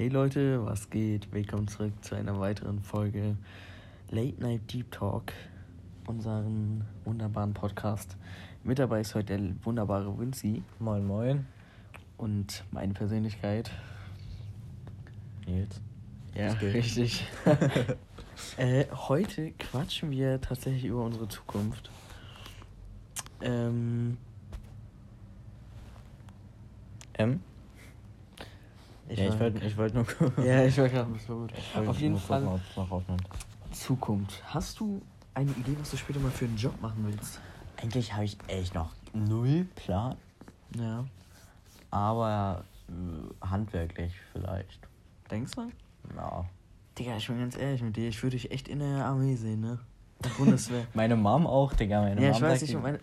Hey Leute, was geht? Willkommen zurück zu einer weiteren Folge Late Night Deep Talk, unseren wunderbaren Podcast. Mit dabei ist heute der wunderbare Wincy. Moin, moin. Und meine Persönlichkeit. Nils. Ja, richtig. äh, heute quatschen wir tatsächlich über unsere Zukunft. Ähm. M? Ich ja, ich wollte ich wollt nur Ja, ich wollte gerade so gut. Auf jeden Fall. Gucken, Zukunft. Hast du eine Idee, was du später mal für einen Job machen willst? Eigentlich habe ich echt noch null Plan. Ja. Aber äh, handwerklich vielleicht. Denkst du? Ja. Digga, ich bin ganz ehrlich mit dir, ich würde dich echt in der Armee sehen, ne? Bundeswehr. meine Mom auch, Digga. Meine ja, Mom ich weiß nicht, meine,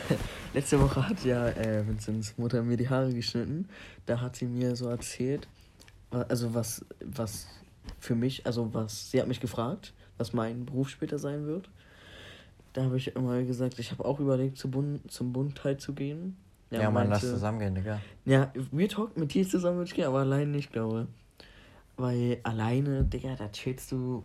letzte Woche hat ja äh, Vinzenz Mutter mir die Haare geschnitten. Da hat sie mir so erzählt, also was, was für mich, also was, sie hat mich gefragt, was mein Beruf später sein wird. Da habe ich immer gesagt, ich habe auch überlegt, zum Bund, zum Bund teilzugehen. Ja, ja man, lass zusammen gehen, Digga. Ja, wir talken mit dir zusammen würde ich gehen, aber alleine nicht, glaube Weil alleine, Digga, da chillst du.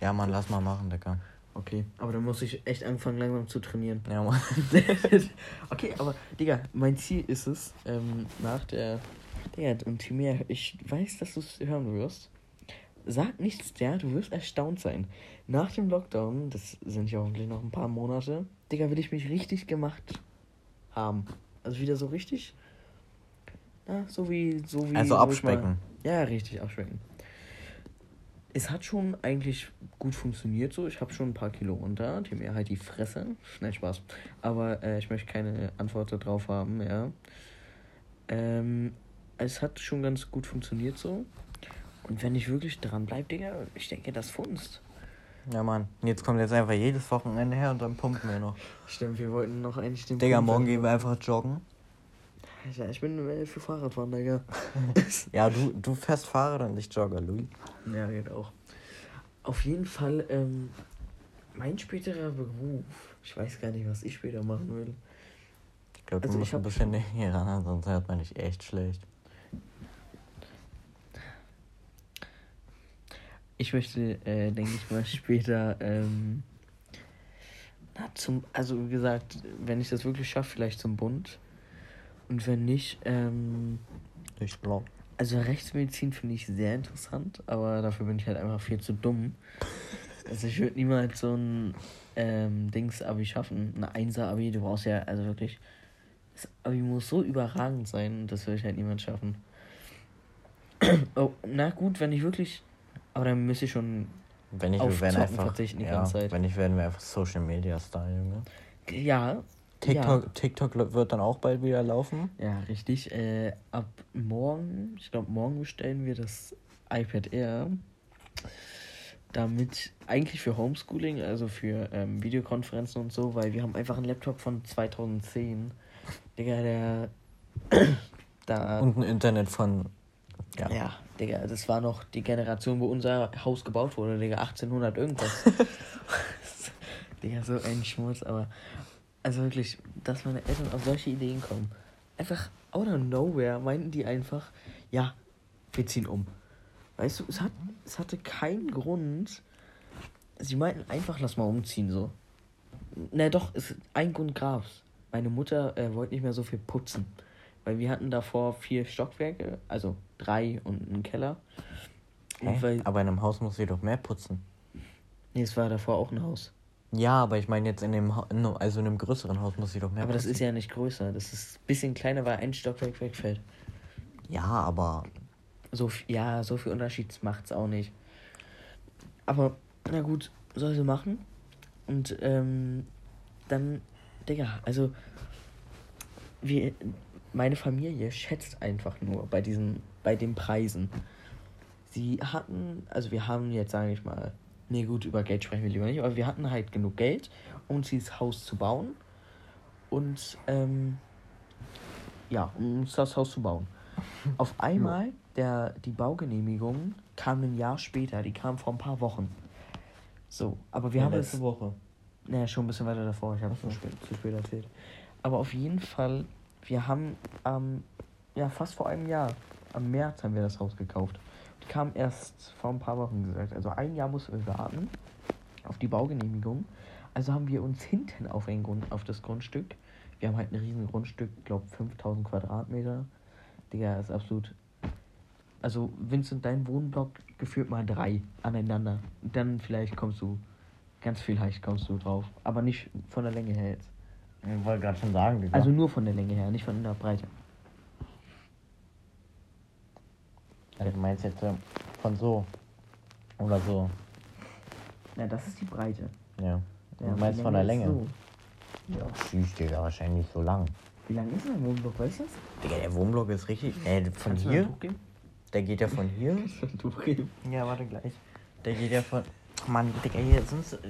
Ja, man, lass mal machen, Digga. Okay, aber dann muss ich echt anfangen, langsam zu trainieren. Ja, Mann. okay, aber, Digga, mein Ziel ist es, ähm, nach der. Digga, und Timea, ich weiß, dass du es hören wirst. Sag nichts der, du wirst erstaunt sein. Nach dem Lockdown, das sind ja hoffentlich noch ein paar Monate, Digga, will ich mich richtig gemacht haben. Also wieder so richtig. Na, so wie. So wie also abspecken. Mal, ja, richtig, abspecken es hat schon eigentlich gut funktioniert so. Ich habe schon ein paar Kilo unter. Die mir halt die Fresse. Schnell Spaß. Aber äh, ich möchte keine Antwort darauf haben, ja. Ähm, es hat schon ganz gut funktioniert so. Und wenn ich wirklich dran bleibe, Digga, ich denke, das funzt. Ja, Mann. Jetzt kommt jetzt einfach jedes Wochenende her und dann pumpen wir noch. Stimmt, wir wollten noch eigentlich den Digga, morgen gehen wir einfach joggen. Ja, ich bin für Fahrradfahren, Digga. ja, du, du fährst Fahrrad und ich jogge, Louis. Ja, geht auch. Auf jeden Fall, ähm, mein späterer Beruf, ich weiß gar nicht, was ich später machen will. Ich glaube, du also musst ein bisschen näher ran, sonst hört man dich echt schlecht. Ich möchte, äh, denke ich mal, später, ähm, na, zum, also wie gesagt, wenn ich das wirklich schaffe, vielleicht zum Bund. Und wenn nicht, ähm. Ich glaube. Also Rechtsmedizin finde ich sehr interessant, aber dafür bin ich halt einfach viel zu dumm. Also ich würde niemals so ein ähm, Dings-Abi schaffen. Ein Einser-Abi, du brauchst ja, also wirklich. Das Abi muss so überragend sein, das würde ich halt niemals schaffen. oh, na gut, wenn ich wirklich. Aber dann müsste ich schon. Wenn ich auf Zocken einfach, verzichten die ja, ganze Zeit. Wenn ich werden wir einfach Social Media Style, Junge. Ja, TikTok, ja. TikTok wird dann auch bald wieder laufen. Ja, richtig. Äh, ab morgen, ich glaube, morgen bestellen wir das iPad Air. Damit eigentlich für Homeschooling, also für ähm, Videokonferenzen und so, weil wir haben einfach einen Laptop von 2010. Digga, der. da, und ein Internet von. Ja. ja, Digga, das war noch die Generation, wo unser Haus gebaut wurde, Digga, 1800 irgendwas. Digga, so ein Schmutz, aber also wirklich, dass meine Eltern auf solche Ideen kommen. Einfach out of nowhere meinten die einfach, ja, wir ziehen um. Weißt du, es, hat, es hatte keinen Grund. Sie meinten einfach, lass mal umziehen, so. Na doch, es, ein Grund gab's. Meine Mutter äh, wollte nicht mehr so viel putzen. Weil wir hatten davor vier Stockwerke, also drei und einen Keller. Und weil, Aber in einem Haus muss sie doch mehr putzen. Nee, es war davor auch ein Haus. Ja, aber ich meine jetzt in dem, also in einem größeren Haus muss sie doch mehr. Aber das ist ja nicht größer. Das ist ein bisschen kleiner, weil ein Stockwerk wegfällt. Ja, aber. So, ja, so viel Unterschied macht es auch nicht. Aber, na gut, soll sie machen. Und, ähm, dann, Digga, also, wir, meine Familie schätzt einfach nur bei diesen, bei den Preisen. Sie hatten, also wir haben jetzt, sage ich mal, Nee, gut, über Geld sprechen wir lieber nicht, aber wir hatten halt genug Geld, um dieses Haus zu bauen. Und, ähm, ja, um das Haus zu bauen. Auf einmal, der, die Baugenehmigung kam ein Jahr später, die kam vor ein paar Wochen. So, aber wir ja, haben letzte Woche. Naja, schon ein bisschen weiter davor, ich habe es so. spät, zu spät erzählt. Aber auf jeden Fall, wir haben, ähm, ja, fast vor einem Jahr am März haben wir das Haus gekauft. Die kam erst vor ein paar Wochen gesagt. Also ein Jahr mussten wir warten auf die Baugenehmigung. Also haben wir uns hinten auf, ein Grund, auf das Grundstück, wir haben halt ein riesen Grundstück, glaube 5000 Quadratmeter. Digga, ist absolut. Also Vincent, dein Wohnblock geführt mal drei aneinander. dann vielleicht kommst du, ganz viel leicht kommst du drauf. Aber nicht von der Länge her jetzt. Ich wollte gerade schon sagen. Digga. Also nur von der Länge her, nicht von der Breite. Also du meinst jetzt ähm, von so oder so? Ja, das ist die Breite. Ja. Du ja, meinst von der Länge? So. Ja. Tschüss, Digga, wahrscheinlich so lang. Wie lang ist denn der Wohnblock, weißt du das? Digga, der Wohnblock ist richtig. Äh, von Kannst hier. Der geht ja von hier. ja, warte gleich. Der geht ja von. Mann, Digga, hier sind, sind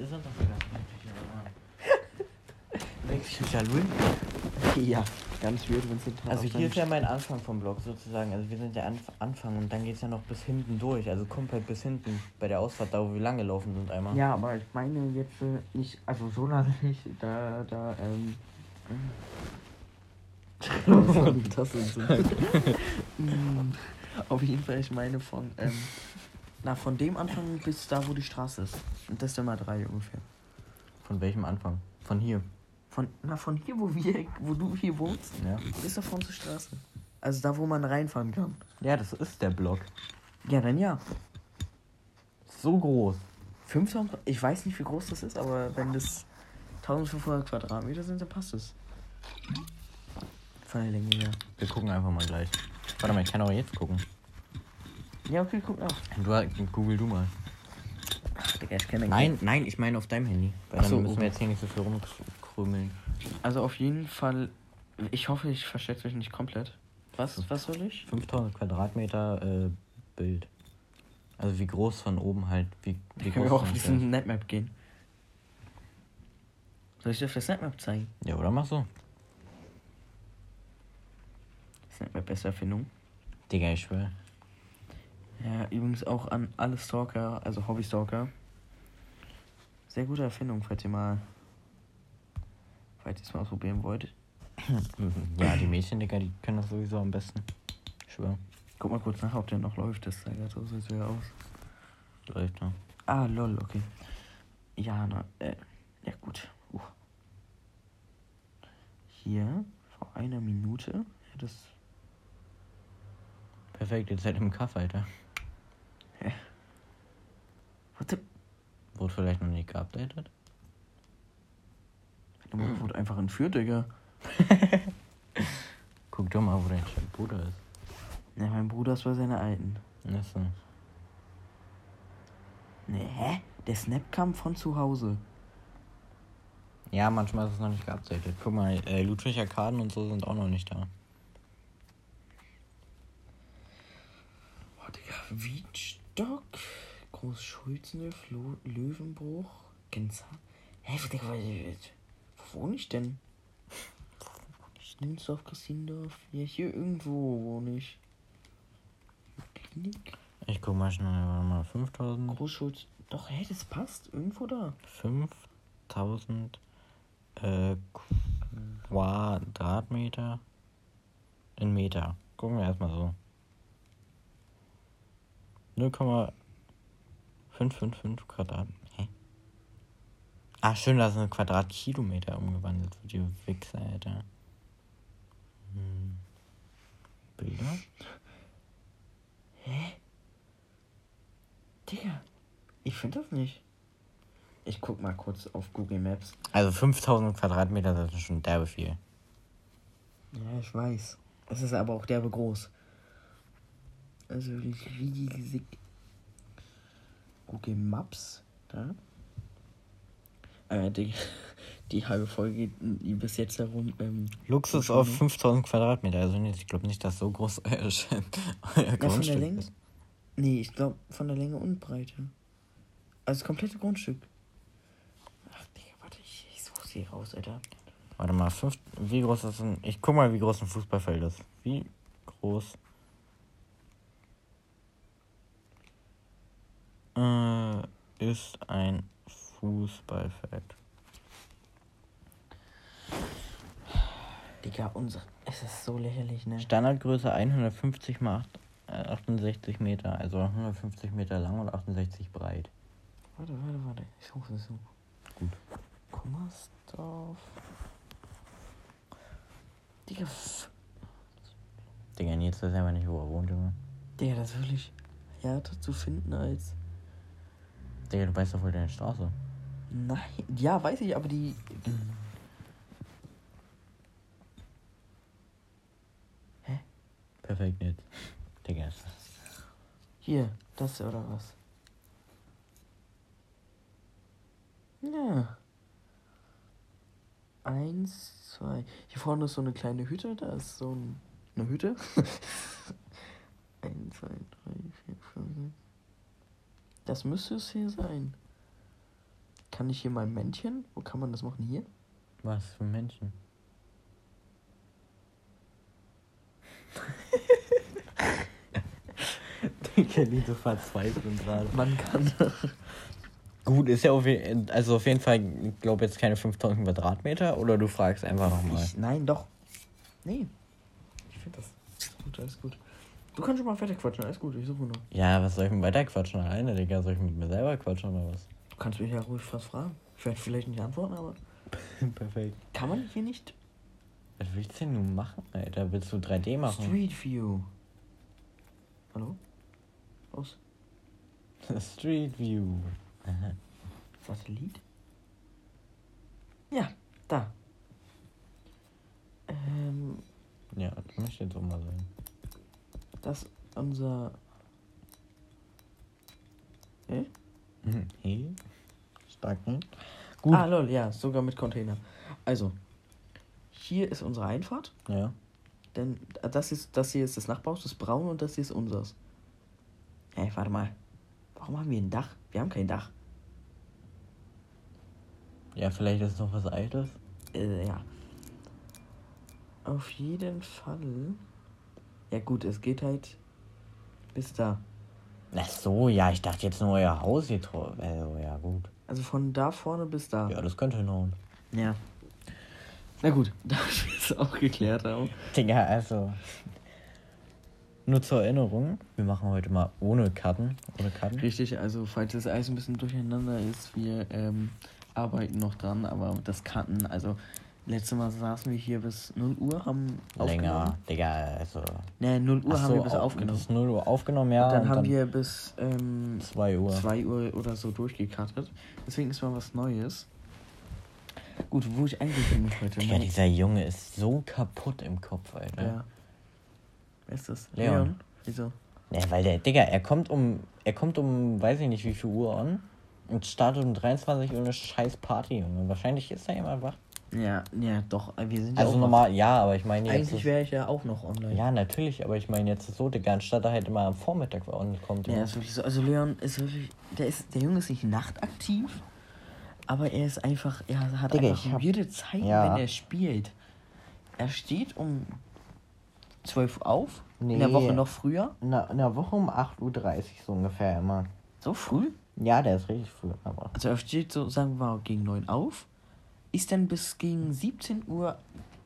du, ich Ja. Ganz weird, wenn es Also hier ist ja mein Anfang vom Blog sozusagen. Also wir sind ja Anf Anfang und dann geht es ja noch bis hinten durch. Also komplett bis hinten bei der Ausfahrt, da wo wir lang gelaufen sind einmal. Ja, aber ich meine jetzt äh, nicht, also so lange nicht, da, da, ähm. das ist so. Auf jeden Fall, ich meine von, ähm, na, von dem Anfang bis da, wo die Straße ist. Und das ist immer drei ungefähr. Von welchem Anfang? Von hier? Von, na, von hier, wo wir, wo du hier wohnst, ja. bis da vorne zur Straße. Also da, wo man reinfahren kann. Ja, das ist der Block. Ja, dann ja. So groß. 5000, ich weiß nicht, wie groß das ist, aber wenn das 1500 Quadratmeter sind, dann passt es. Von der Länge her. Wir gucken einfach mal gleich. Warte mal, ich kann auch jetzt gucken. Ja, okay, guck auch. Du, google du mal. Ach, Digga, ich kenne Nein, nein, ich meine auf deinem Handy. Weil Ach dann müssen wir jetzt hier nicht so viel rum krümeln. Also auf jeden Fall, ich hoffe, ich verstecke mich nicht komplett. Was, was soll ich? 5000 Quadratmeter äh, Bild. Also wie groß von oben halt, wie, wie Können wir auch auf diesen Netmap gehen. Soll ich dir auf das Netmap zeigen? Ja, oder mach so. Das Netmap beste Erfindung. Digga, ich schwör. Ja, übrigens auch an alle Stalker, also Hobby-Stalker. Sehr gute Erfindung, falls ihr mal falls ihr es mal ausprobieren wollt. ja, die Mädchen, Digga, die können das sowieso am besten. Ich schwör. Guck mal kurz nach, ob der noch läuft. Das sah gerade so sehr aus. Läuft noch. Ah, lol, okay. Ja, na, äh, ja gut. Uh. Hier, vor einer Minute, ja, das. Perfekt, jetzt halt im Kaff, Alter. Hä? Warte. Wurde vielleicht noch nicht geupdatet? Der Mutter wurde einfach entführt, Digga. Guck doch mal, wo dein Bruder ist. Ne, mein Bruder ist bei seiner Alten. Achso. Ne, hä? Der Snap kam von zu Hause. Ja, manchmal ist es noch nicht geupdatet. Guck mal, äh, Ludwiger Karten und so sind auch noch nicht da. Oh, Digga, Wiedstock, Großschulzene, Löwenbruch, Genzer. Hä, Digga, wo wohne ich denn? Ninsdorf, Christindorf. Ja, hier irgendwo wohne ich. Klinik. Ich guck mal schnell, warte mal, 5000. Großschutz. Doch, hä, das passt. Irgendwo da. 5000 äh, Quadratmeter in Meter. Gucken wir erstmal so. 0,555 Quadratmeter. Ah, schön, dass ein Quadratkilometer umgewandelt wird, die Wichser, Alter. Hm. Bilder? Hä? Digga, ich finde das nicht. Ich guck mal kurz auf Google Maps. Also 5000 Quadratmeter, das ist schon derbe viel. Ja, ich weiß. Es ist aber auch derbe groß. Also riesig. Google Maps, da. Äh, die, die halbe Folge die bis jetzt herum. Ähm, Luxus auf 5000 Quadratmeter. Also ich glaube nicht, dass so groß euer, euer Grundstück von der Länge? ist. Nee, ich glaube von der Länge und Breite. Also das komplette Grundstück. Ach, Digga, warte, ich, ich suche sie raus, Alter. Warte mal, fünf, wie groß ist ein. Ich guck mal, wie groß ein Fußballfeld ist. Wie groß. Äh, ist ein Fußballfeld. Digga, unser. Es ist so lächerlich, ne? Standardgröße 150 mal äh, 68 Meter, also 150 Meter lang und 68 breit. Warte, warte, warte. Ich suche es so. Gut. Kummersdorf. Digga, Digga, jetzt weiß einfach nicht, wo er wohnt, Junge. Digga, das ist wirklich härter zu finden als. Digga, du weißt doch wohl deine Straße. Nein. Ja, weiß ich, aber die. Hä? Perfekt nicht. Digga, ist das. Hier, das oder was? Ja. Eins, zwei. Hier vorne ist so eine kleine Hütte, da ist so ein, eine Hütte. Eins, zwei, drei, vier, fünf. Das müsste es hier sein. Kann ich hier mein Männchen? Wo kann man das machen? Hier? Was für Menschen? Digga, die so verzweifeln gerade. Man kann. Gut, ist ja auf, je- also auf jeden Fall, ich glaube jetzt keine 5000 Quadratmeter oder du fragst einfach nochmal. Nein, doch. Nee. Ich finde das. Gut, alles gut. Du kannst schon mal fertig quatschen, alles gut, ich suche nur. Ja, was soll ich denn weiter quatschen alleine, Digga? Soll ich mit mir selber quatschen oder was? Du kannst mich ja ruhig was fragen. Ich werde vielleicht nicht antworten, aber. Perfekt. Kann man hier nicht Was willst du denn nun machen, Alter? Willst du 3D machen? Street View? Hallo? Aus. Street View. Aha. Satellit? Ja, da. Ähm, Ja, das möchte jetzt auch mal sein. das unser. Hä? Hey? Stark, ne? Gut. Ah, lol, ja, sogar mit Container. Also, hier ist unsere Einfahrt. Ja. Denn das, ist, das hier ist das Nachbarhaus, das braune und das hier ist unseres. Hä, warte mal. Warum haben wir ein Dach? Wir haben kein Dach. Ja, vielleicht ist noch was Altes. Äh, ja. Auf jeden Fall. Ja gut, es geht halt bis da. Ach so, ja, ich dachte jetzt nur euer Haus hier drauf. Also, ja, gut. Also von da vorne bis da. Ja, das könnte hinhauen. Ja. Na gut, da wir es auch geklärt haben. Digga, also. Nur zur Erinnerung, wir machen heute mal ohne Karten. Ohne Karten. Richtig, also falls das alles ein bisschen durcheinander ist, wir ähm, arbeiten noch dran, aber das Karten, also letztes Mal saßen wir hier bis 0 Uhr, haben Länger. aufgenommen. Digga, also. Ne, 0 Uhr Ach haben so, wir bis au- aufgenommen. Bis 0 Uhr aufgenommen, ja. und dann und haben wir bis ähm, 2 Uhr. 2 Uhr oder so durchgekartet. Deswegen ist mal was Neues. Gut, wo ich eigentlich muss heute. Digga, Mein- dieser Junge ist so kaputt im Kopf, Alter. ja. Wer ist das? Leon. Wieso? Ja, weil der, Digga, er kommt um, er kommt um, weiß ich nicht wie viel Uhr an und startet um 23 Uhr eine scheiß Party, Junge. Wahrscheinlich ist da jemand wach. Ja, ja, doch. äh, Wir sind ja Also auch normal, ja, aber ich meine jetzt. eigentlich wäre ich ja auch noch online. ja, natürlich, aber ich meine jetzt so, Digga, anstatt er halt immer am Vormittag ankommt. Ja, Junge. ist wirklich so. Also Leon ist wirklich, der ist, der Junge ist nicht nachtaktiv, aber er ist einfach, er hat Digga, einfach hab- weirde Zeiten, ja. wenn er spielt. Er steht um 12 Uhr auf, in Nee. der Woche noch früher. In der, in der Woche um 8.30 Uhr so ungefähr immer. So früh? Ja, der ist richtig früh, aber. Also er steht so, sagen wir mal, gegen 9 auf, ist dann bis gegen 17 Uhr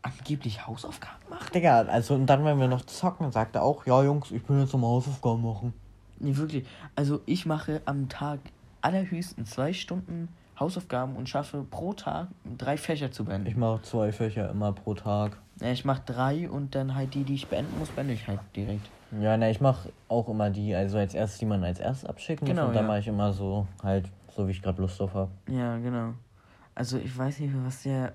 angeblich Hausaufgaben machen. Digga, also und dann, wenn wir noch zocken, sagt er auch, ja Jungs, ich bin jetzt am Hausaufgaben machen. Nee, wirklich. Also ich mache am Tag allerhöchstens zwei Stunden Hausaufgaben und schaffe pro Tag drei Fächer zu beenden. Ich mache zwei Fächer immer pro Tag. Ja, ich mache drei und dann halt die, die ich beenden muss, beende ich halt direkt. Ja, ne, ich mache auch immer die, also als erstes, die man als erstes abschicken muss Genau, und dann ja. mache ich immer so, halt, so wie ich gerade Lust drauf habe. Ja, genau. Also ich weiß nicht, was der.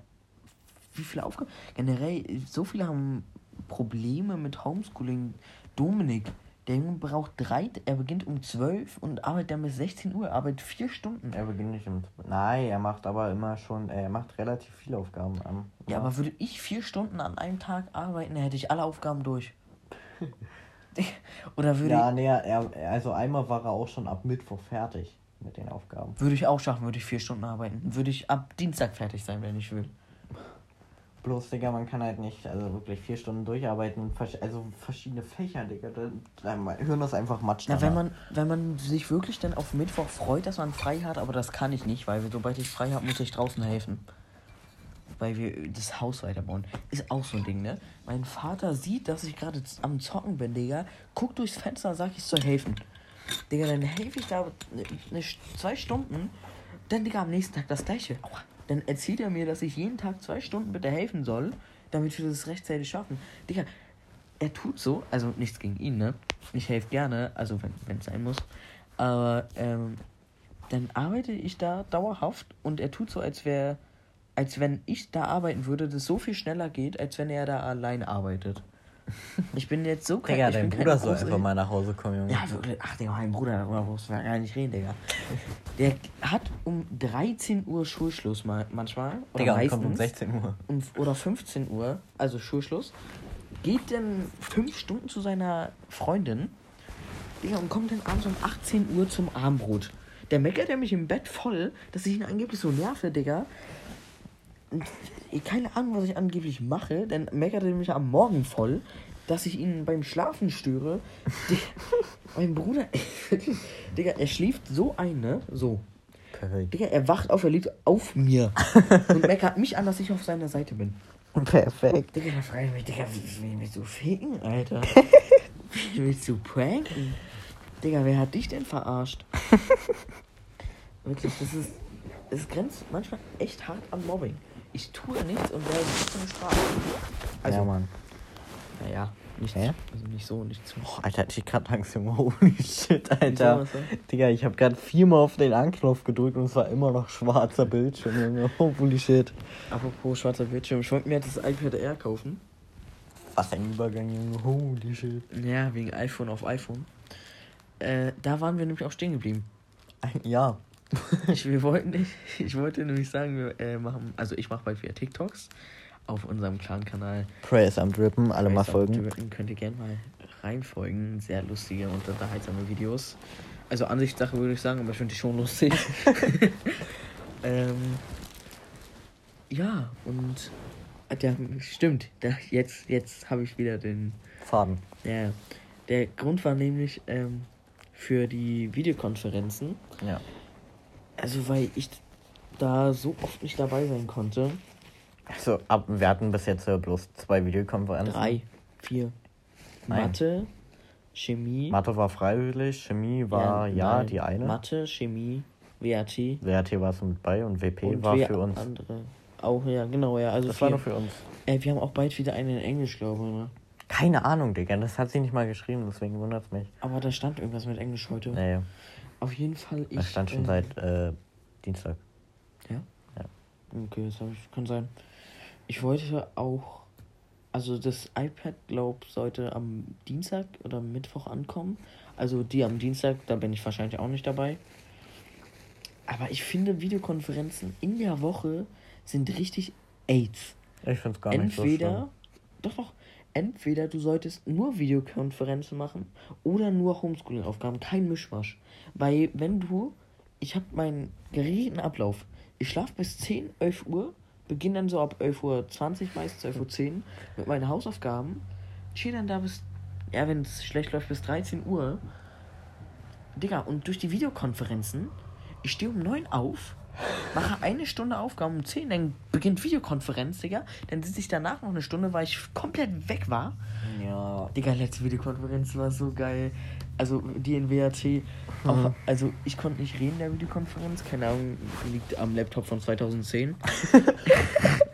Wie viele Aufgaben. Generell, so viele haben Probleme mit Homeschooling. Dominik, der Junge braucht drei. Er beginnt um 12 und arbeitet dann bis 16 Uhr. Arbeitet vier Stunden. Er beginnt nicht um. Nein, er macht aber immer schon, er macht relativ viele Aufgaben an. Ja, aber würde ich vier Stunden an einem Tag arbeiten, hätte ich alle Aufgaben durch. Oder würde, Ja, nee, er, also einmal war er auch schon ab Mittwoch fertig mit den Aufgaben. würde ich auch schaffen, würde ich vier Stunden arbeiten. Würde ich ab Dienstag fertig sein, wenn ich will. Bloß, Digga, man kann halt nicht, also wirklich vier Stunden durcharbeiten also verschiedene Fächer, Digga. Da, da, mein Hirn ist einfach Matsch. Na, wenn man, wenn man sich wirklich dann auf Mittwoch freut, dass man frei hat, aber das kann ich nicht, weil sobald ich frei habe, muss ich draußen helfen. weil wir das Haus weiterbauen. Ist auch so ein Ding, ne? Mein Vater sieht, dass ich gerade am Zocken bin, Digga. Guckt durchs Fenster sagt, ich soll helfen. Digga, dann helfe ich da ne, ne, zwei Stunden. Dann, Digga, am nächsten Tag das gleiche. Aua. Dann erzählt er mir, dass ich jeden Tag zwei Stunden bitte helfen soll, damit wir das rechtzeitig schaffen. Digga, er tut so, also nichts gegen ihn, ne? Ich helfe gerne, also wenn es sein muss. Aber ähm, dann arbeite ich da dauerhaft und er tut so, als wäre, als wenn ich da arbeiten würde, das so viel schneller geht, als wenn er da allein arbeitet. Ich bin jetzt so kein Digga, dein Bruder soll einfach mal nach Hause kommen, Junge. Ja, wirklich. Ach, Digga, mein Bruder, darüber brauchst du gar nicht reden, Digga. Der hat um 13 Uhr Schulschluss mal, manchmal. Oder Digga, meistens, kommt um 16 Uhr. Um, oder 15 Uhr, also Schulschluss. Geht dann fünf Stunden zu seiner Freundin. Digga, und kommt dann abends um 18 Uhr zum Armbrot. Der meckert er mich im Bett voll, dass ich ihn angeblich so nerve, Digga. Keine Ahnung, was ich angeblich mache, dann meckert er mich am Morgen voll, dass ich ihn beim Schlafen störe. mein Bruder, Digga, er schläft so ein, ne? So. Perfekt. Digga, er wacht auf, er liegt auf mir und meckert mich an, dass ich auf seiner Seite bin. Perfekt. Digga, da frage ich mich, Digga, wie, wie willst du ficken, Alter? wie willst du pranken? Digga, wer hat dich denn verarscht? Wirklich, das ist. Es grenzt manchmal echt hart an Mobbing. Ich tue nichts und werde nicht zum Strafe. Also, ja, Mann. Naja, nicht, Hä? also nicht so, nicht zu. Oh, Alter, ich gerade Angst, Junge. Holy shit, Alter. Digga, ich habe gerade viermal auf den Anknopf gedrückt und es war immer noch schwarzer Bildschirm, Junge. Holy shit. Apropos schwarzer Bildschirm, ich wollte mir das iPad Air kaufen. Was ein Übergang, Junge. Holy shit. Ja, wegen iPhone auf iPhone. Äh, da waren wir nämlich auch stehen geblieben. Ja. Ich, wir wollten nicht, ich wollte nämlich sagen, wir äh, machen, also ich mache bald wieder TikToks auf unserem Clan-Kanal. Praise am Drippen, alle mal folgen. Drippen, könnt ihr gerne mal reinfolgen. Sehr lustige und unterhaltsame Videos. Also Ansichtssache würde ich sagen, aber ich finde die schon lustig. ähm, ja, und ja, stimmt, da, jetzt, jetzt habe ich wieder den Faden. Ja, der Grund war nämlich, ähm, für die Videokonferenzen. Ja. Also, weil ich da so oft nicht dabei sein konnte. Also, ab, wir hatten bis jetzt bloß zwei Videokonferenzen. Drei, vier. Nein. Mathe, Chemie. Mathe war freiwillig, Chemie war ja, ja die eine. Mathe, Chemie, WRT. WRT war so mit bei und WP und war für uns. Andere. Auch, ja, genau, ja. Also das vier. war nur für uns. Äh, wir haben auch bald wieder einen in Englisch, glaube ich, ne? Keine Ahnung, Digga. Das hat sie nicht mal geschrieben, deswegen wundert es mich. Aber da stand irgendwas mit Englisch heute. Naja. Auf jeden Fall. Ich, das stand schon äh, seit äh, Dienstag. Ja? Ja. Okay, das ich, kann sein. Ich wollte auch. Also das iPad, glaub, sollte am Dienstag oder Mittwoch ankommen. Also die am Dienstag, da bin ich wahrscheinlich auch nicht dabei. Aber ich finde, Videokonferenzen in der Woche sind richtig AIDS. Ich finde es gar nicht Entweder, so schlimm. Doch, doch entweder du solltest nur Videokonferenzen machen oder nur Homeschooling-Aufgaben, kein Mischmasch. Weil wenn du, ich habe meinen geregelten Ablauf, ich schlafe bis 10, 11 Uhr, beginne dann so ab 11.20 Uhr meistens, 11.10 Uhr mit meinen Hausaufgaben, chill dann da bis, ja wenn es schlecht läuft, bis 13 Uhr. Digga, und durch die Videokonferenzen, ich stehe um 9 auf, mache eine Stunde Aufgaben um 10, dann beginnt Videokonferenz, Digga. Dann sitze ich danach noch eine Stunde, weil ich komplett weg war. Ja. Digga, letzte Videokonferenz war so geil. Also die in. Auch, mhm. also ich konnte nicht reden in der Videokonferenz. Keine Ahnung, liegt am Laptop von 2010.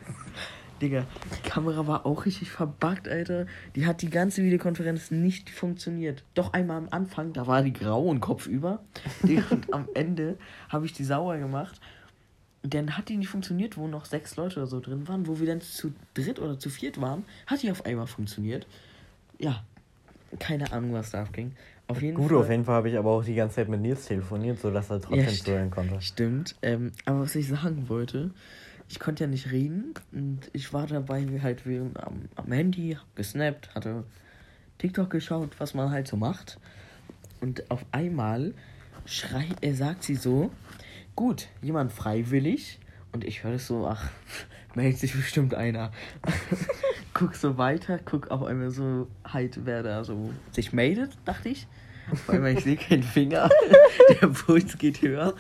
Digga, die Kamera war auch richtig verbuggt, Alter. Die hat die ganze Videokonferenz nicht funktioniert. Doch einmal am Anfang, da war die grau und kopfüber. und am Ende habe ich die sauer gemacht. Dann hat die nicht funktioniert, wo noch sechs Leute oder so drin waren. Wo wir dann zu dritt oder zu viert waren, hat die auf einmal funktioniert. Ja, keine Ahnung, was da abging. Auf jeden Gut, Fall. auf jeden Fall habe ich aber auch die ganze Zeit mit Nils telefoniert, sodass er trotzdem ja, zuhören konnte. Stimmt. Ähm, aber was ich sagen wollte, ich konnte ja nicht reden und ich war dabei wie halt wie am, am Handy, hab gesnappt, hatte TikTok geschaut, was man halt so macht. Und auf einmal schreit, er sagt sie so, gut, jemand freiwillig. Und ich höre so, ach, meldet sich bestimmt einer. guck so weiter, guck auf einmal so halt, wer da so sich meldet, dachte ich. Auf einmal, ich sehe keinen Finger. Der Puls geht höher.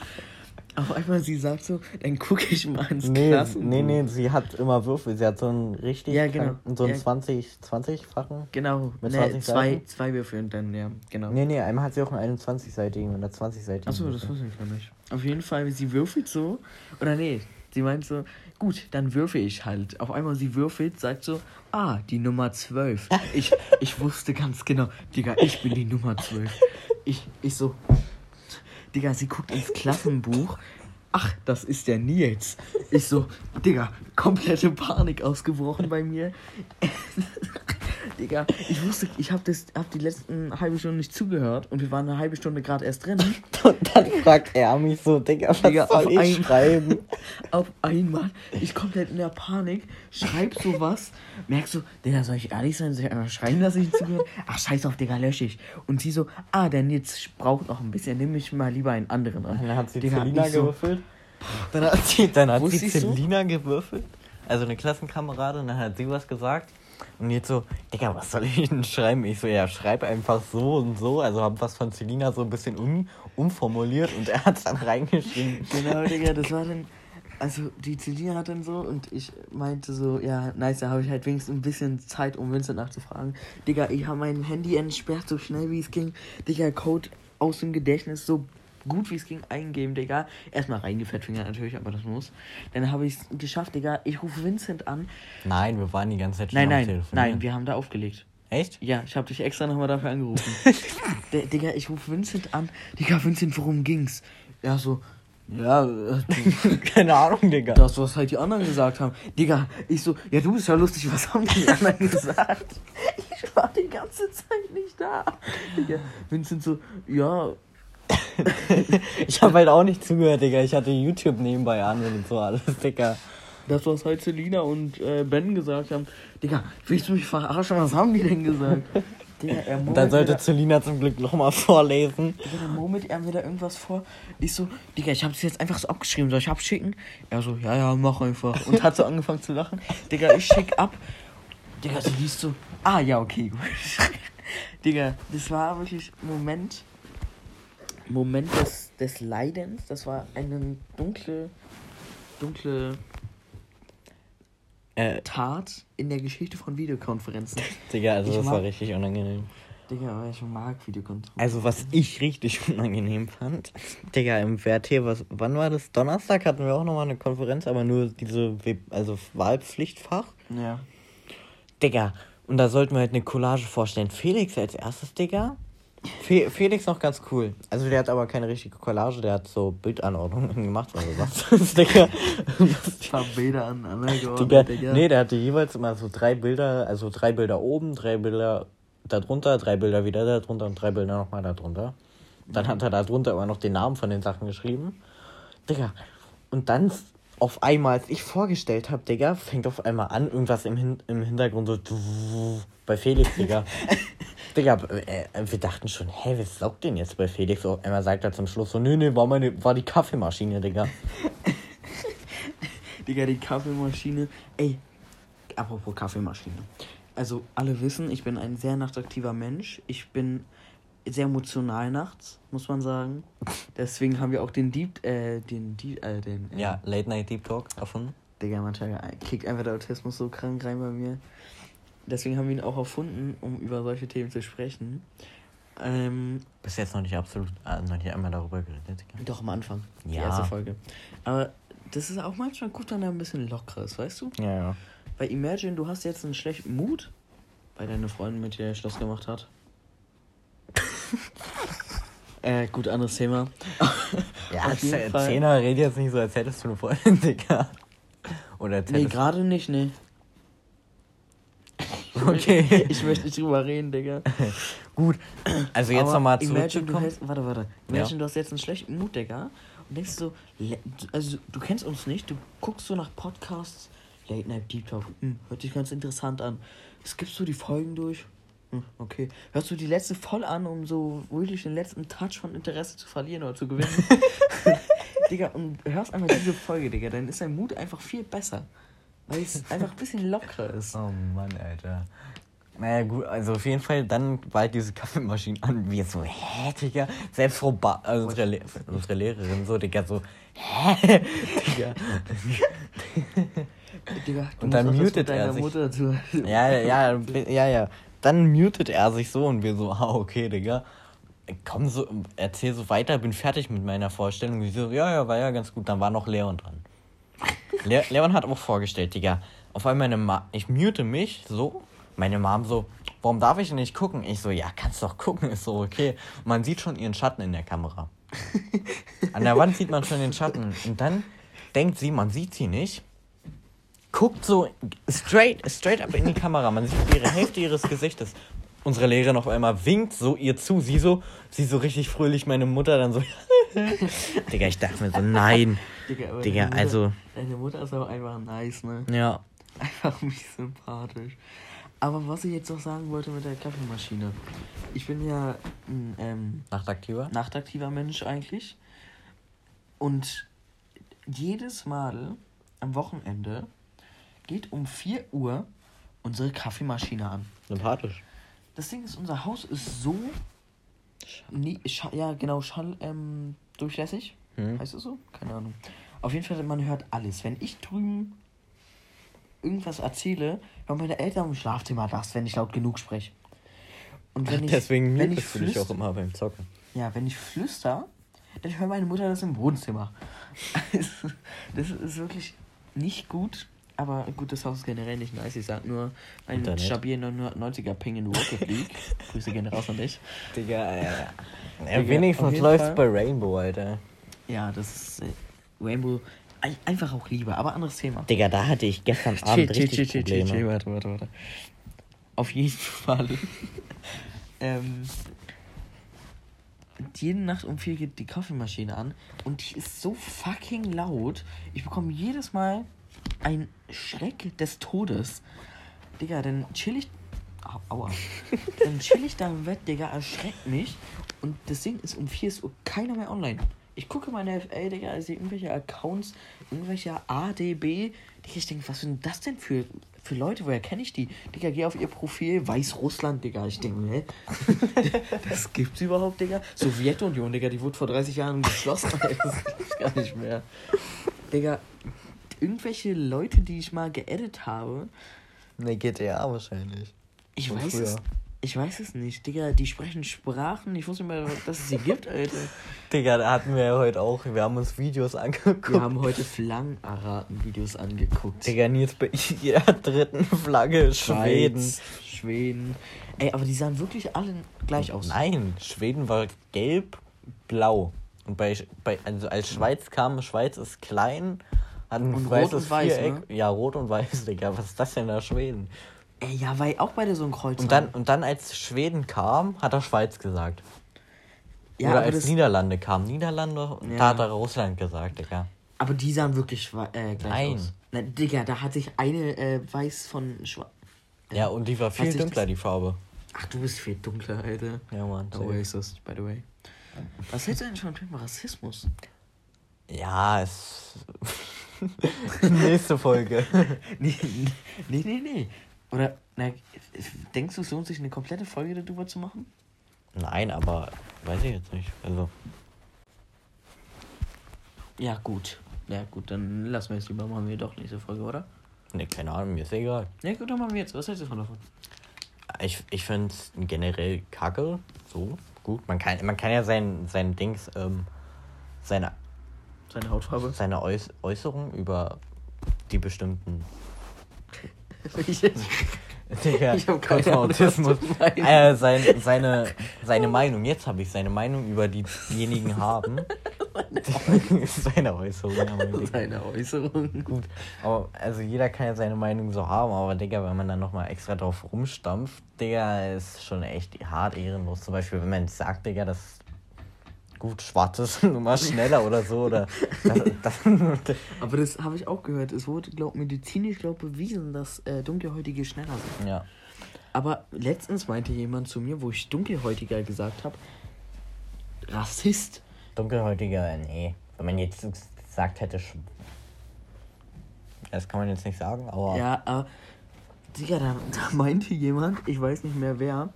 Auf einmal sie sagt so, dann gucke ich mal ins Nee, Klassenbuch. nee, nee, sie hat immer Würfel. Sie hat so einen richtig. Ja, genau. So einen Ja. 20, 20-fachen. Genau, Mit nee, 20 zwei, Seiten? zwei Würfel und dann, ja, genau. Nee, nee, einmal hat sie auch einen 21-seitigen oder 20-seitigen. Achso, das wusste ich noch nicht. Auf jeden Fall, sie würfelt so. Oder nee, sie meint so, gut, dann würfe ich halt. Auf einmal sie würfelt, sagt so, ah, die Nummer 12. Ich, ich wusste ganz genau, Digga, ich bin die Nummer 12. Ich, ich so, Digga, sie guckt ins Klassenbuch. Ach, das ist der Nils. Ich so, Digga, komplette Panik ausgebrochen bei mir. Digga, ich wusste, ich hab, das, hab die letzten halbe Stunde nicht zugehört und wir waren eine halbe Stunde gerade erst drin. Und dann fragt er mich so, Digga, was Digga, soll ich ein- schreiben? Auf einmal, ich komplett in der Panik, schreib sowas, merkst du, Digga, soll ich ehrlich sein, soll ich einfach schreiben, dass ich nicht zugehört Ach, scheiß auf, Digga, lösche ich. Und sie so, ah, der Nils braucht noch ein bisschen, nimm ich mal lieber einen anderen an. Dann hat sie Digga, Celina ich so, gewürfelt. Dann hat sie, dann hat sie ich so? Celina gewürfelt. Also eine Klassenkameradin, dann hat sie was gesagt. Und jetzt so, Digga, was soll ich denn schreiben? Ich so, ja, schreib einfach so und so. Also hab was von Celina so ein bisschen um, umformuliert und er hat's dann reingeschrieben. Genau, Digga, das war dann. Also, die Celina hat dann so und ich meinte so, ja, nice, da habe ich halt wenigstens ein bisschen Zeit, um Vincent nachzufragen. Digga, ich habe mein Handy entsperrt, so schnell wie es ging. Digga, Code aus dem Gedächtnis, so gut wie es ging, eingeben, Digga. Erstmal reingefettfingert natürlich, aber das muss. Dann habe ich es geschafft, Digga. Ich rufe Vincent an. Nein, wir waren die ganze Zeit schon Nein, am nein, Telefon. nein, wir haben da aufgelegt. Echt? Ja, ich habe dich extra nochmal dafür angerufen. D Digga, ich rufe Vincent an. Digga, Vincent, worum ging's? Ja, so, ja, äh, Keine Ahnung, Digga. das, was halt die anderen gesagt haben. Digga, ich so, ja, du bist ja lustig, was haben die anderen gesagt? Ich war die ganze Zeit nicht da. Digga, Vincent so, ja, Ich habe halt auch nicht zugehört, Digga. Ich hatte YouTube nebenbei an und so alles, Digga. das, was halt Selina und äh, Ben gesagt haben. Digga, willst du mich verarschen? Was haben die denn gesagt? Digga, er dann sollte Celina zum Glück nochmal vorlesen. Digga, murmelt er mir da irgendwas vor. Ich so, Digga, ich hab's jetzt einfach so abgeschrieben. Soll ich abschicken? Er so, ja, ja, mach einfach. Und hat so angefangen zu lachen. Digga, ich schick ab. Digga, sie liest so, ah, ja, okay, gut. Digga, das war wirklich Moment, Moment des, des Leidens. Das war eine dunkle, dunkle Äh, Tat in der Geschichte von Videokonferenzen. Digga, also Ich das war mag- richtig unangenehm. Digga, aber ich mag Videokonferenzen. Also was ich richtig unangenehm fand, Digga, im WRT, was, wann war das? Donnerstag hatten wir auch nochmal eine Konferenz, aber nur diese, also Wahlpflichtfach. Ja. Digga, und da sollten wir halt eine Collage vorstellen. Felix als erstes, Digga. Fe Felix noch ganz cool. Also der hat aber keine richtige Collage, der hat so Bildanordnungen gemacht, also was ist, Digga. Bilder an Digga, Digga. nee, der hatte jeweils immer so drei Bilder, also drei Bilder oben, drei Bilder darunter, drei Bilder wieder darunter und drei Bilder nochmal darunter. Dann hat er darunter immer noch den Namen von den Sachen geschrieben. Digga, und dann auf einmal, als ich vorgestellt habe, Digga, fängt auf einmal an, irgendwas im, Hin im Hintergrund so bei Felix, Digga. Digga, äh, wir dachten schon, hä, was saugt denn jetzt bei Felix? Auf einmal sagt er zum Schluss so, nö, nö, war, meine, war die Kaffeemaschine, Digga. Digga, die Kaffeemaschine. Ey, apropos Kaffeemaschine. Also, alle wissen, ich bin ein sehr nachtaktiver Mensch. Ich bin sehr emotional nachts, muss man sagen. Deswegen haben wir auch den Deep, äh, den Deep, äh, den. Äh, Ja, Late Night Deep Talk erfunden. Digga, manchmal kickt einfach der Autismus so krank rein bei mir. Deswegen haben wir ihn auch erfunden, um über solche Themen zu sprechen. Ähm, Bis jetzt noch nicht absolut, äh, noch nicht einmal darüber geredet. Digga. doch am Anfang. Die Ja. erste Folge. Aber das ist auch manchmal gut, wenn er ein bisschen lockerer ist, weißt du? Ja, ja. Weil imagine, du hast jetzt einen schlechten Mut, weil deine Freundin mit dir Schluss gemacht hat. Äh, gut, anderes Thema. Ja. Zehner redet jetzt nicht so, als hättest du eine Freundin, Digga. Oder als Nee, gerade nicht, nee. Okay. Ich möchte nicht drüber reden, Digga. Gut. Also jetzt nochmal imagine, du hast, Warte, warte. Imagine, du hast jetzt einen schlechten Mut, Digga. Und denkst so, also du kennst uns nicht, du guckst so nach Podcasts, Late Night Deep Talk, hm, hört sich ganz interessant an. Skippst du die Folgen durch? Okay. Hörst du die letzte voll an, um so wirklich den letzten Touch von Interesse zu verlieren oder zu gewinnen? Digga, und hörst einmal diese Folge, Digga, dann ist dein Mut einfach viel besser. Weil es einfach ein bisschen lockerer ist. Oh Mann, Alter. Naja, gut, also auf jeden Fall, dann halt diese Kaffeemaschine an. Wir so, hä, Digga? Selbst Frau ba also unsere, Le unsere Lehrerin so, Digga, so, hä? Digga. Digga, Und dann mutet er sich. Mutter zu. Ja, ja, ja, ja. Dann mutet er sich so und wir so, ah, okay, Digga. Komm so, erzähl so weiter, bin fertig mit meiner Vorstellung. Und sie so, ja, ja, war ja ganz gut. Dann war noch Leon dran. Le Leon hat auch vorgestellt, Digga. Auf einmal meine Ma ich mute mich so. Meine Mom so, warum darf ich nicht gucken? Ich so, ja, kannst doch gucken, ist so okay. Und man sieht schon ihren Schatten in der Kamera. An der Wand sieht man schon den Schatten. Und dann denkt sie, man sieht sie nicht. Guckt so straight, straight up in die Kamera. Man sieht ihre Hälfte ihres Gesichtes. Unsere Lehrerin auf einmal winkt so ihr zu. Sie so, sie so richtig fröhlich, meine Mutter dann so. Digga, ich dachte mir so, nein. Digga, aber Digga, deine Mutter, also- Deine Mutter ist auch einfach nice, ne? Ja. Einfach mich sympathisch. Aber was ich jetzt noch sagen wollte mit der Kaffeemaschine. Ich bin ja ein ähm, Nachtaktiver? nachtaktiver Mensch eigentlich. Und jedes Mal am Wochenende geht um 4 Uhr unsere Kaffeemaschine an. Sympathisch. Das Ding ist, unser Haus ist so. Nie, ja, genau, Schall ähm, durchlässig. Hm. Heißt es so? Keine Ahnung. Auf jeden Fall, man hört alles. Wenn ich drüben irgendwas erzähle, hören meine Eltern im Schlafzimmer das, wenn ich laut genug spreche. Und wenn ich, Deswegen wenn ich dich auch flüster- immer beim Zocken. ja, wenn ich flüster, dann hört meine Mutter das im Wohnzimmer. Das ist wirklich nicht gut. Aber gut, das Haus ist generell nicht nice. Ich sag nur, mein Internet. stabilen 990er Ping in Rocket League. Grüße gehen raus an dich. Digga, äh, ja. Digga, wenigstens Fall. bei Rainbow, Alter. Ja, das ist äh, Rainbow. ein- Einfach auch Liebe, aber anderes Thema. Digga, da hatte ich gestern Abend richtig chill, chill, Probleme. chill, warte, warte, warte. Auf jeden Fall. ähm, jede Nacht um vier geht die Kaffeemaschine an und die ist so fucking laut. Ich bekomme jedes Mal einen Schreck des Todes. Digga, dann chill ich. Au- Aua. Dann chill ich da im Bett, Digga, erschreckt mich. Und das Ding ist, um 4 Uhr keiner mehr online. Ich gucke meine FA, Digga, ich sehe irgendwelche Accounts, irgendwelche ADB. Digga, ich denke, was sind das denn für, für Leute? Woher kenne ich die? Digga, geh auf ihr Profil, Weißrussland, Digga. Ich denke, hä? das gibt's überhaupt, Digga? Sowjetunion, Digga, die wurde vor 30 Jahren geschlossen. Das gibt's gar nicht mehr. Digga, irgendwelche Leute, die ich mal geedit habe, Ne, GTA wahrscheinlich. ich Von weiß früher. es. Ich weiß es nicht, Digga, die sprechen Sprachen. Ich wusste nicht mehr, dass es sie gibt, Alter. Digga, da hatten wir ja heute auch. Wir haben uns Videos angeguckt. Wir haben heute Flangenaraten-Videos angeguckt. Digga, Nils bei jeder dritten Flagge Schweden. Schweiz, Schweden. Ey, aber die sahen wirklich alle gleich aus. Nein, Schweden war gelb, blau. Und bei, bei also als Schweiz kam, Schweiz ist klein, hat ein Und rot und weiß, Viereck. Ja, rot und weiß, Digga. Was ist das denn da Schweden? Ey, ja, weil auch beide so ein Kreuz Und dann, und dann als Schweden kam, hat er Schweiz gesagt. ja, Oder als Niederlande kam, Niederlande, Ja. da hat er Russland gesagt, Digga. aber die sahen wirklich äh, gleich Nein. aus. Na, Digga, da hat sich eine äh, weiß von Schwarz. Ja, und die war viel dunkler, die Farbe. Ach, du bist viel dunkler, Alter. Ja, Mann. Oh, racist, by the way. Was hältst du denn schon von Rassismus? Ja, es. Nächste Folge. Nee, nee, nee, nee. Oder, na, denkst du, es lohnt sich eine komplette Folge darüber zu machen? Nein, aber weiß ich jetzt nicht. Also, Ja, gut. Ja, gut, dann lassen wir es lieber, machen wir doch nächste Folge, oder? ne, keine Ahnung, mir ist egal. Ja, gut, dann machen wir jetzt. Was hältst du von davon? Ich, ich finde es generell kacke. So, gut. Man kann, man kann ja sein, sein Dings, ähm, seine, Seine Hautfarbe? seine Äuß Äußerung über die bestimmten. ich Digga, Ich hab keine kurz mal Ahnung, was Autismus. Äh, sein, seine, seine Meinung, jetzt habe ich seine Meinung über diejenigen haben. seine Äußerung. Digga. Seine Äußerung. Gut, aber also jeder kann ja seine Meinung so haben, aber Digga, wenn man dann nochmal extra drauf rumstampft, Digga, ist schon echt hart ehrenlos. Zum Beispiel, wenn man sagt, Digga, das gut schwarz ist nun mal schneller oder so, oder das, das, Aber das habe ich auch gehört. Es wurde, glaub, medizinisch glaub, bewiesen, dass äh, Dunkelhäutige schneller sind. ja. Aber letztens meinte jemand zu mir, wo ich Dunkelhäutiger gesagt habe, Rassist. Dunkelhäutiger, nee. Wenn man jetzt gesagt hätte, sch- das kann man jetzt nicht sagen, aber Ja, aber Digga, da, da meinte jemand, ich weiß nicht mehr wer,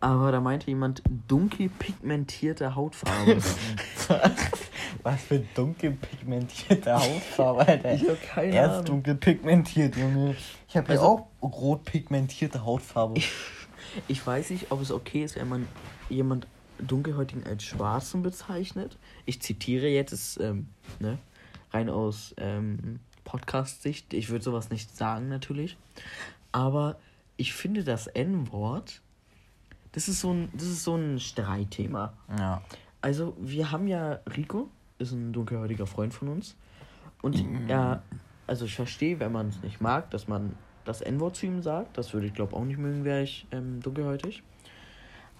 aber da meinte jemand dunkel pigmentierte Hautfarbe. Was für dunkel pigmentierte Hautfarbe, Alter. Ich hab keine er Ahnung. ist dunkel pigmentiert, Junge. Ich habe Also- auch rot pigmentierte Hautfarbe. Ich weiß nicht, ob es okay ist, wenn man jemand dunkelhäutigen als Schwarzen bezeichnet. Ich zitiere jetzt, ist, ähm, ne, rein aus ähm, Podcast-Sicht. Ich würde sowas nicht sagen, natürlich. Aber ich finde das N-Wort, das ist so ein, das ist so ein Streitthema. Ja. Also, wir haben ja Rico, ist ein dunkelhäutiger Freund von uns. Und er, also ich verstehe, wenn man es nicht mag, dass man das N-Wort zu ihm sagt. Das würde ich glaube auch nicht mögen, wäre ich ähm, dunkelhäutig.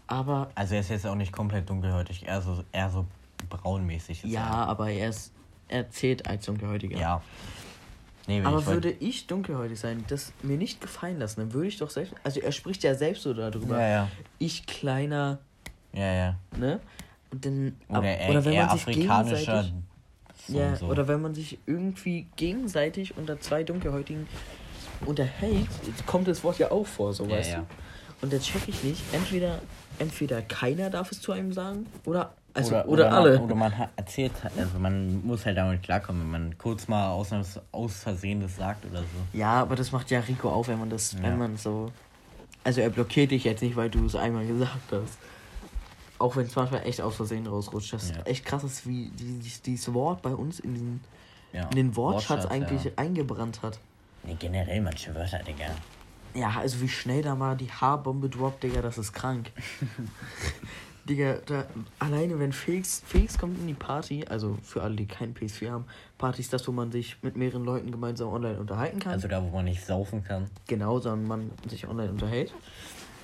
Aber Also er ist jetzt auch nicht komplett dunkelhäutig, eher so, eher so braunmäßig. ja, er. aber er ist, er zählt als dunkelhäutiger. Ja. Nee, Aber ich würde ich dunkelhäutig sein, das mir nicht gefallen lassen, dann würde ich doch selbst. Also er spricht ja selbst so darüber. Ja, ja. Ich kleiner, Ja, ja. ne? Und dann. Oder, eher, oder wenn man sich afrikanischer. so Ja, so. oder wenn man sich irgendwie gegenseitig unter zwei Dunkelhäutigen unterhält, kommt das Wort ja auch vor, so Ja, weißt ja. du. Und dann check ich nicht, entweder, entweder keiner darf es zu einem sagen oder also oder, man- alle. Oder man hat erzählt, also man muss halt damit klarkommen, wenn man kurz mal aus, aus Versehen das sagt oder so. Ja, aber das macht ja Rico auch, wenn man das, Ja. wenn man so. Also er blockiert dich jetzt nicht, weil du es einmal gesagt hast. Auch wenn es manchmal echt aus Versehen rausrutscht. Das Ja. ist echt krass, ist, wie dieses, dieses Wort bei uns in den, Ja. in den Wortschatz, Wortschatz, eigentlich eingebrannt hat. Nee, generell manche Wörter, Digga. Ja, also wie schnell da mal die Haarbombe droppt, Digga, das ist krank. Digga, da, alleine wenn Felix, Felix kommt in die Party, also für alle, die kein PS4 haben, Party ist das, wo man sich mit mehreren Leuten gemeinsam online unterhalten kann. Also da, wo man nicht saufen kann. Genau, sondern man sich online unterhält.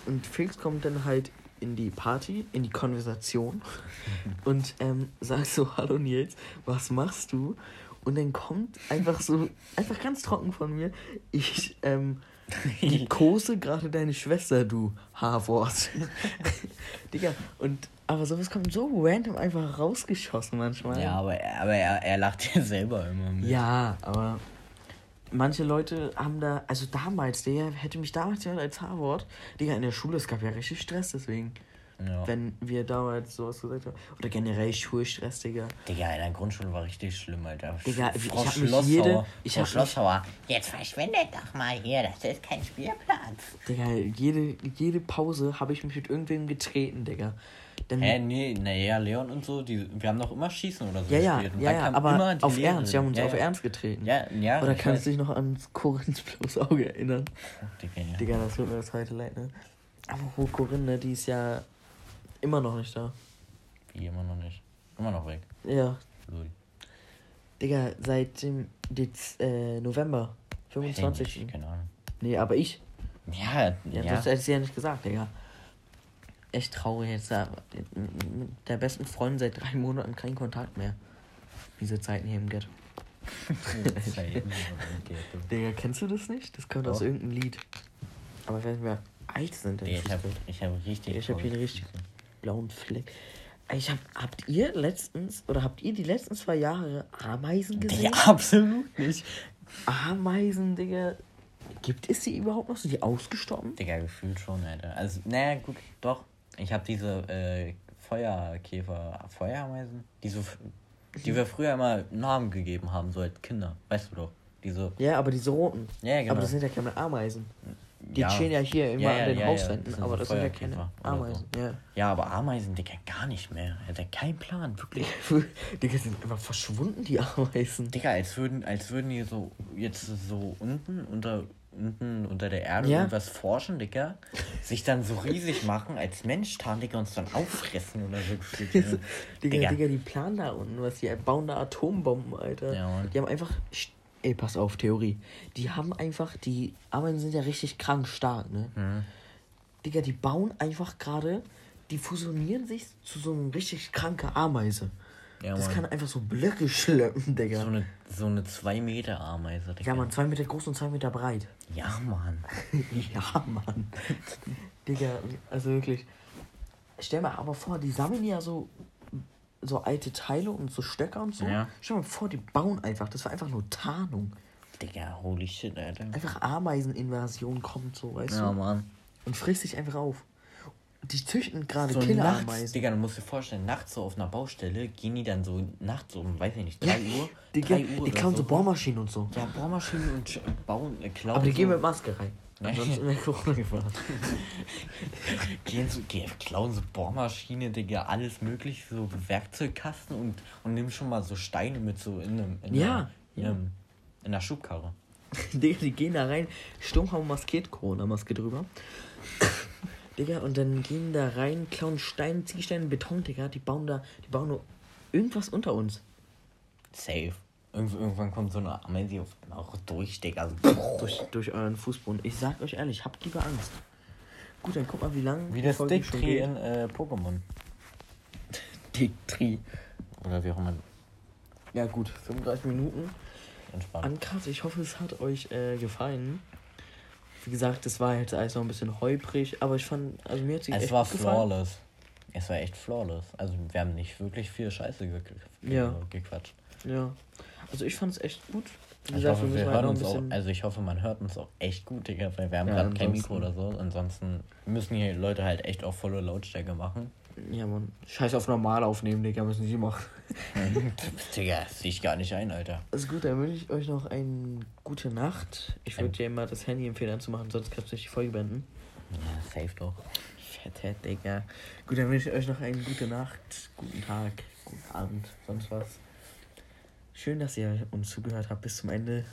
Und Felix kommt dann halt in die Party, in die Konversation und ähm, sagt so, hallo Nils, was machst du? Und dann kommt einfach so, einfach ganz trocken von mir, ich, ähm, liebkose gerade deine Schwester, du Haarwort. Digga, und, aber sowas kommt so random einfach rausgeschossen manchmal. Ja, aber, er- aber er, er lacht ja selber immer mit. Ja, aber manche Leute haben da, also damals, der hätte mich damals ja als H-Wort, Digga, in der Schule, es gab ja richtig Stress deswegen, Ja. wenn wir damals sowas gesagt haben. Oder generell Schulstress, Digga. Digga, in der Grundschule war richtig schlimm, Alter. Digga, Frau ich hab mich jede- ich hab Schlosshauer, jetzt verschwindet doch mal hier, das ist kein Spielplatz. Digga, jede, jede Pause habe ich mich mit irgendwem getreten, Digga. Dann, Hä, nee, naja, Leon und so, die, wir haben doch immer Schießen oder so ja, ja, gespielt. Ja, ja, aber auf Lehrerin. Ernst, wir haben uns ja, auf. Ernst getreten. Ja, ja. Oder kannst du dich noch ans bloß Auge erinnern? Digga, ja. Digga, das tut mir das heute leid, ne? Aber wo Corinne, die ist ja immer noch nicht da. Wie immer noch nicht. Immer noch weg. Ja, Lul. Digga, seit dem Dez äh, November Weiß ich 25. nicht, Keine Ahnung. Nee, aber ich. Ja, Ja, ja. Das hätte sie ja nicht gesagt, Digga. Echt traurig jetzt. Da, mit der besten Freundin seit drei Monaten kein Kontakt mehr. Diese Zeiten hier im Ghetto. Digga, kennst du das nicht? Das kommt aus Doch. irgendeinem Lied. Aber wenn wir alt sind, dann ich habe ich hab richtig. Ich hab hier richtig blauen Fleck. Ich hab, habt ihr letztens, oder habt ihr die letzten zwei Jahre Ameisen gesehen? Digga, absolut nicht. Ameisen, Digga. Gibt es die überhaupt noch? Sind die ausgestorben? Digga, gefühlt schon, Alter. Also, naja, gut, doch. Ich habe diese äh, Feuerkäfer, Feuerameisen, die, so, die wir früher immer Namen gegeben haben, so als Kinder. Weißt du doch. Diese. Ja, aber diese roten. Ja, genau. Aber das sind ja keine Ameisen. Die Ja. chillen ja hier immer Ja, an ja, den ja, ja. Hauswänden, aber so das sind ja keine Ameisen. Ja. Ja, aber Ameisen, Digga, gar nicht mehr. Alter, kein Plan, wirklich. Digga, sind einfach verschwunden, die Ameisen. Digga, als würden, als würden die so jetzt so unten unter unten unter der Erde Ja. irgendwas forschen, Digga, sich dann so riesig machen, als Mensch tarnen, Digga, uns dann auffressen oder so. Digga, Digga. Digga, die planen da unten was, die bauen da Atombomben, Alter. Ja, die haben einfach, ey, pass auf, Theorie. Die haben einfach, die Ameisen sind ja richtig krank stark, ne? Mhm. Digga, die bauen einfach gerade, die fusionieren sich zu so einem richtig kranke Ameise. Ja, das Mann. kann einfach so Blöcke schleppen, Digga. So eine, so eine 2 Meter Ameise, Digga. ja, man, zwei Meter groß und zwei Meter breit. Ja, Mann. ja, Mann. Digga, also wirklich. Stell mal aber vor, die sammeln ja so, so alte Teile und so Stöcker und so. Ja. Stell mal vor, die bauen einfach. Das war einfach nur Tarnung. Digga, holy shit, Alter. Einfach Ameiseninvasion kommt so, weißt Ja, du? Mann. Und frisst sich einfach auf. Die züchten gerade So nachts, Killerameisen. Digga, du musst dir vorstellen, nachts so auf einer Baustelle gehen die dann so nachts um, weiß ich nicht, 3 Uhr. Digga, 3 Uhr die klauen so so. Bohrmaschinen und so. Ja, Bohrmaschinen und bauen, äh, klauen. Aber die so, gehen mit Maske rein. Ansonsten wäre Corona gefahren. gehen so, die klauen so Bohrmaschine, Digga, alles mögliche, so Werkzeugkasten und, und nehmen schon mal so Steine mit so in einem, in Ja, einer, in, einem, in einer Schubkarre. Digga, die gehen da rein, stumm haben maskiert Corona-Maske drüber. Digga, und dann gehen da rein, klauen Steine, Ziegelsteine, Beton, Digga, die bauen da, die bauen nur irgendwas unter uns. Safe. Irgendw irgendwann kommt so eine Ameise auf auch durch, Digga. So, Durch, durch euren Fußboden. Ich sag euch ehrlich, habt lieber Angst. Gut, dann guck mal, wie lang Wie das Dick-Tree geht. in äh, Pokémon. Dick-Tree. Oder wie auch immer. Ja gut, 35 Minuten. Entspannt. Uncut, ich hoffe, es hat euch äh, gefallen. Wie gesagt, es war jetzt alles noch ein bisschen holprig, aber ich fand, also mir hat sie Es echt war gefallen. flawless. Es war echt flawless. Also wir haben nicht wirklich viel Scheiße ge Ja. ge gequatscht. Ja. Also ich fand es echt gut. Wie Ich hoffe, wir halt hören uns auch, also ich hoffe, man hört uns auch echt gut, Digga, weil wir haben Ja, gerade kein Mikro oder so. Ansonsten müssen hier Leute halt echt auf volle Lautstärke machen. Ja, Mann. Scheiß auf normal aufnehmen, Digga, müssen die machen. Digga, das sehe ich gar nicht ein, Alter. Also gut, dann wünsche ich euch noch eine gute Nacht. Ich würde dir immer das Handy empfehlen anzumachen, sonst kannst du nicht die Folge beenden. Ja, safe doch. Fetthead, Digga. Gut, dann wünsche ich euch noch eine gute Nacht, guten Tag, guten Abend, sonst was. Schön, dass ihr uns zugehört habt bis zum Ende.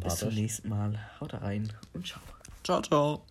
Bis zum nächsten Mal. Haut rein und ciao. Ciao, ciao.